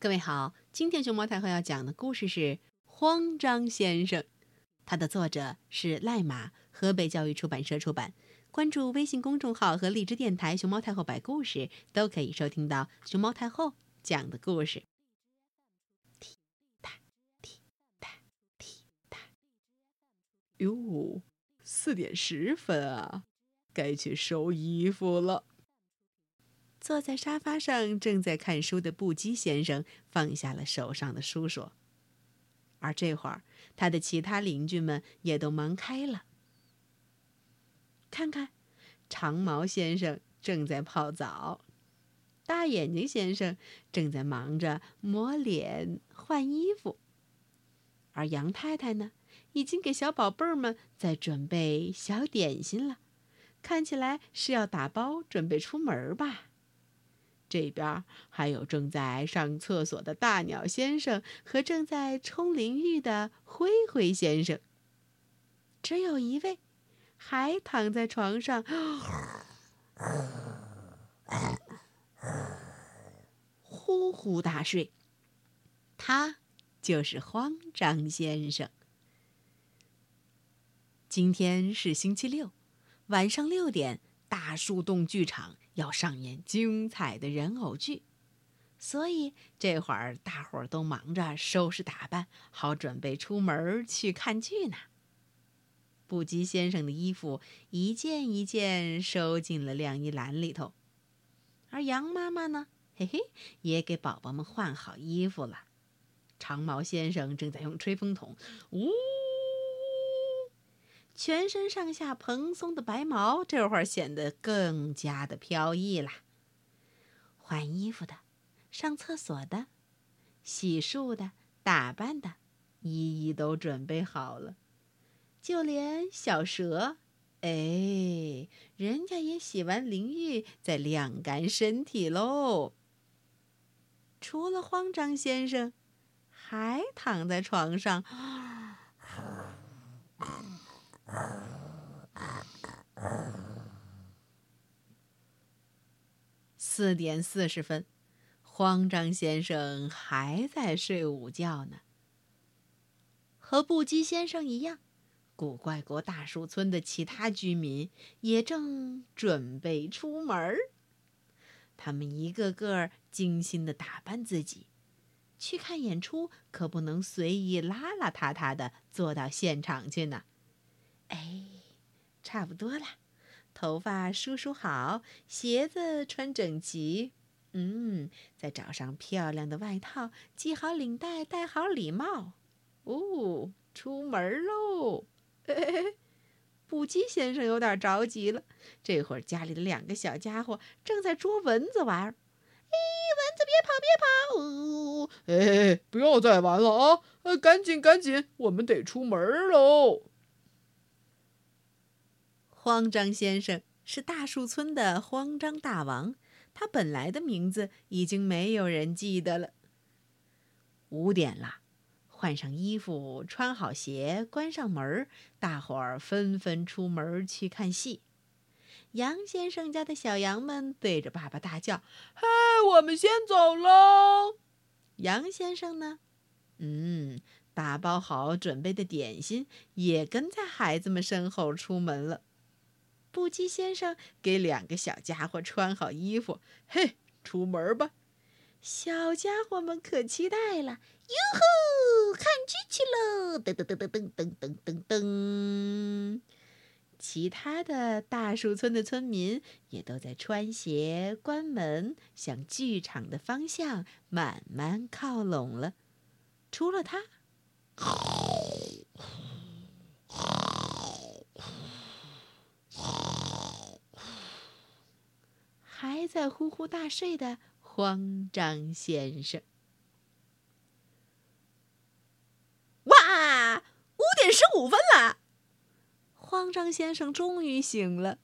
各位好，今天熊猫太后要讲的故事是《慌张先生》，它的作者是赖马，河北教育出版社出版。关注微信公众号和荔枝电台“熊猫太后摆故事”，都可以收听到熊猫太后讲的故事。踢踏踢踏踢踏，哟，四点十分啊，该去收衣服了。坐在沙发上正在看书的布基先生放下了手上的书，说：“而这会儿，他的其他邻居们也都忙开了。看看，长毛先生正在泡澡，大眼睛先生正在忙着抹脸、换衣服，而杨太太呢，已经给小宝贝儿们在准备小点心了，看起来是要打包准备出门吧。”这边还有正在上厕所的大鸟先生和正在冲淋浴的灰灰先生。只有一位还躺在床上呼呼大睡，他就是慌张先生。今天是星期六，晚上六点。大树洞剧场要上演精彩的人偶剧，所以这会儿大伙儿都忙着收拾打扮，好准备出门去看剧呢。布吉先生的衣服一件一件收进了晾衣篮里头，而杨妈妈呢，嘿嘿，也给宝宝们换好衣服了。长毛先生正在用吹风筒，呜。全身上下蓬松的白毛，这会儿显得更加的飘逸啦。换衣服的、上厕所的、洗漱的、打扮的，一一都准备好了。就连小蛇，哎，人家也洗完淋浴，在晾干身体喽。除了慌张先生，还躺在床上。四点四十分，慌张先生还在睡午觉呢。和布基先生一样，古怪国大树村的其他居民也正准备出门他们一个个精心的打扮自己，去看演出可不能随意邋邋遢遢的坐到现场去呢。哎，差不多了，头发梳梳好，鞋子穿整齐，嗯，再找上漂亮的外套，系好领带，戴好礼帽，哦，出门喽！布基先生有点着急了，这会儿家里的两个小家伙正在捉蚊子玩儿。哎，蚊子别跑，别跑！哦，哎，不要再玩了啊！呃，赶紧赶紧，我们得出门喽！慌张先生是大树村的慌张大王，他本来的名字已经没有人记得了。五点了，换上衣服，穿好鞋，关上门，大伙儿纷纷出门去看戏。杨先生家的小羊们对着爸爸大叫：“嗨，我们先走喽！”杨先生呢？嗯，打包好准备的点心，也跟在孩子们身后出门了。布基先生给两个小家伙穿好衣服，嘿，出门吧！小家伙们可期待了，哟吼，看剧去喽！噔噔噔噔噔噔噔噔噔。其他的大树村的村民也都在穿鞋、关门，向剧场的方向慢慢靠拢了。除了他。还在呼呼大睡的慌张先生。哇，五点十五分了！慌张先生终于醒了，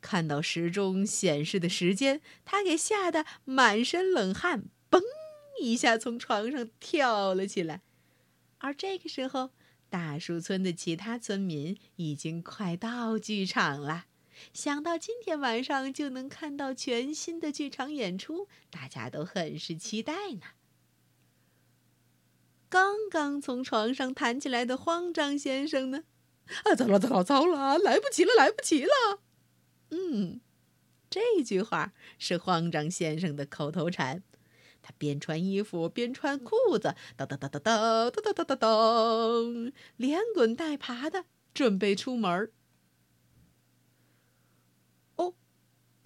看到时钟显示的时间，他给吓得满身冷汗，嘣一下从床上跳了起来。而这个时候，大树村的其他村民已经快到剧场了。想到今天晚上就能看到全新的剧场演出，大家都很是期待呢。刚刚从床上弹起来的慌张先生呢？啊，糟了，糟了，糟了，来不及了，来不及了！嗯，这句话是慌张先生的口头禅。他边穿衣服边穿裤子，噔噔噔噔噔噔噔噔噔，连滚带爬的准备出门。哦，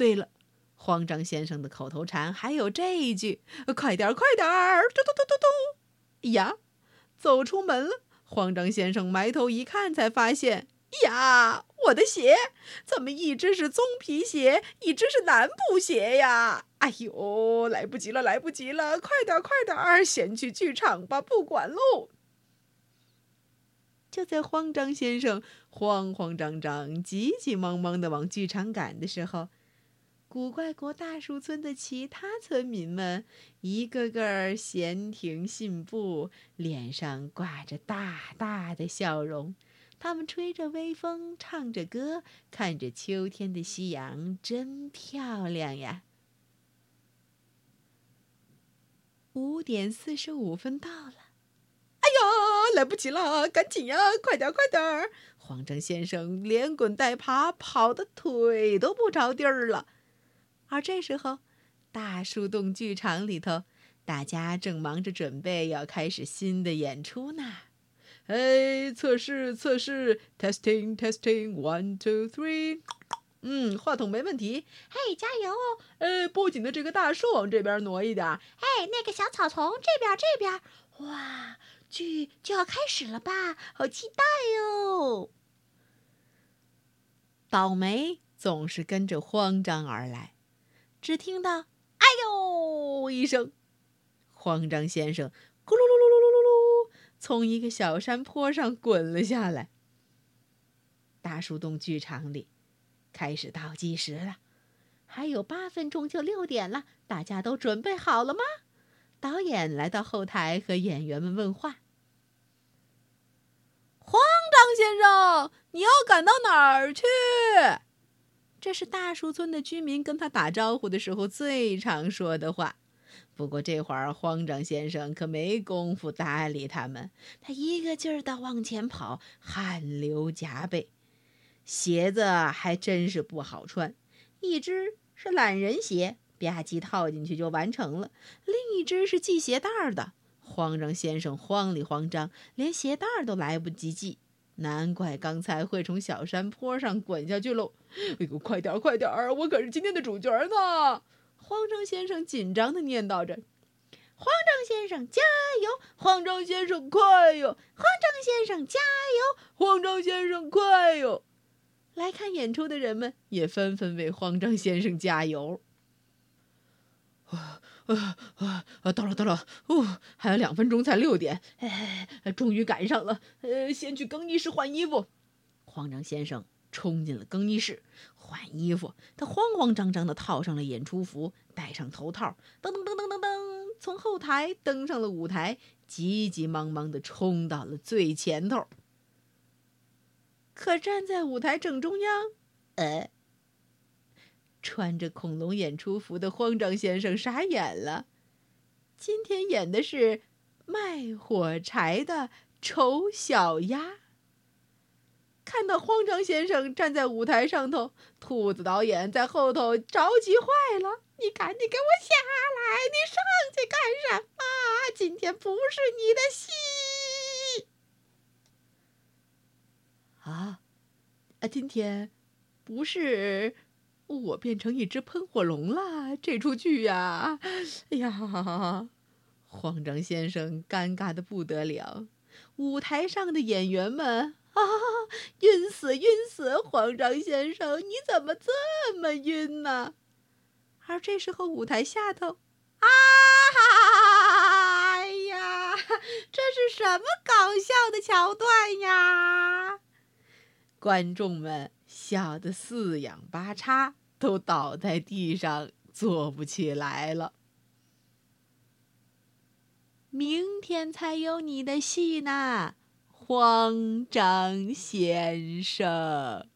对了，慌张先生的口头禅还有这一句：“快点，快点儿！”嘟嘟嘟嘟嘟。呀，走出门了。慌张先生埋头一看，才发现呀，我的鞋怎么一只是棕皮鞋，一只是南部鞋呀？哎呦，来不及了，来不及了！快点，快点，先去剧场吧，不管喽！就在慌张先生慌慌张张、急急忙忙的往剧场赶的时候，古怪国大树村的其他村民们一个个闲庭信步，脸上挂着大大的笑容。他们吹着微风，唱着歌，看着秋天的夕阳，真漂亮呀！五点四十五分到了，哎呀，来不及了，赶紧呀，快点快点！慌张先生连滚带爬，跑的腿都不着地儿了。而这时候，大树洞剧场里头，大家正忙着准备要开始新的演出呢。哎，测试测试，testing testing，one two three。嗯，话筒没问题。嘿，加油哦！呃，布景的这个大树往这边挪一点。哎，那个小草丛这边这边。哇，剧就要开始了吧？好期待哟！倒霉总是跟着慌张而来。只听到“哎呦”一声，慌张先生咕噜噜噜噜噜噜噜从一个小山坡上滚了下来。大树洞剧场里。开始倒计时了，还有八分钟就六点了，大家都准备好了吗？导演来到后台和演员们问话。慌张先生，你要赶到哪儿去？这是大树村的居民跟他打招呼的时候最常说的话。不过这会儿慌张先生可没工夫搭理他们，他一个劲儿的往前跑，汗流浃背。鞋子还真是不好穿，一只是懒人鞋，吧唧套进去就完成了；另一只是系鞋带儿的。慌张先生慌里慌张，连鞋带儿都来不及系，难怪刚才会从小山坡上滚下去喽！哎呦，快点快点儿，我可是今天的主角呢！慌张先生紧张的念叨着：“慌张先生加油！慌张先生快哟！慌张先生加油！慌张先生快哟！”来看演出的人们也纷纷为慌张先生加油。啊啊！啊，到了，到了！哦，还有两分钟才六点，哎，终于赶上了。呃，先去更衣室换衣服。慌张先生冲进了更衣室换衣服，他慌慌张张地套上了演出服，戴上头套，噔噔噔噔噔噔，从后台登上了舞台，急急忙忙地冲到了最前头。可站在舞台正中央，呃，穿着恐龙演出服的慌张先生傻眼了。今天演的是卖火柴的丑小鸭。看到慌张先生站在舞台上头，兔子导演在后头着急坏了：“你赶紧给我下来！你上去干什么？今天不是你的戏。”啊，啊！今天不是我变成一只喷火龙了，这出剧呀，哎呀，慌张先生尴尬的不得了。舞台上的演员们啊，晕死晕死！慌张先生，你怎么这么晕呢？而这时候舞台下头，啊，哎呀，这是什么搞笑的桥段呀？观众们笑得四仰八叉，都倒在地上坐不起来了。明天才有你的戏呢，慌张先生。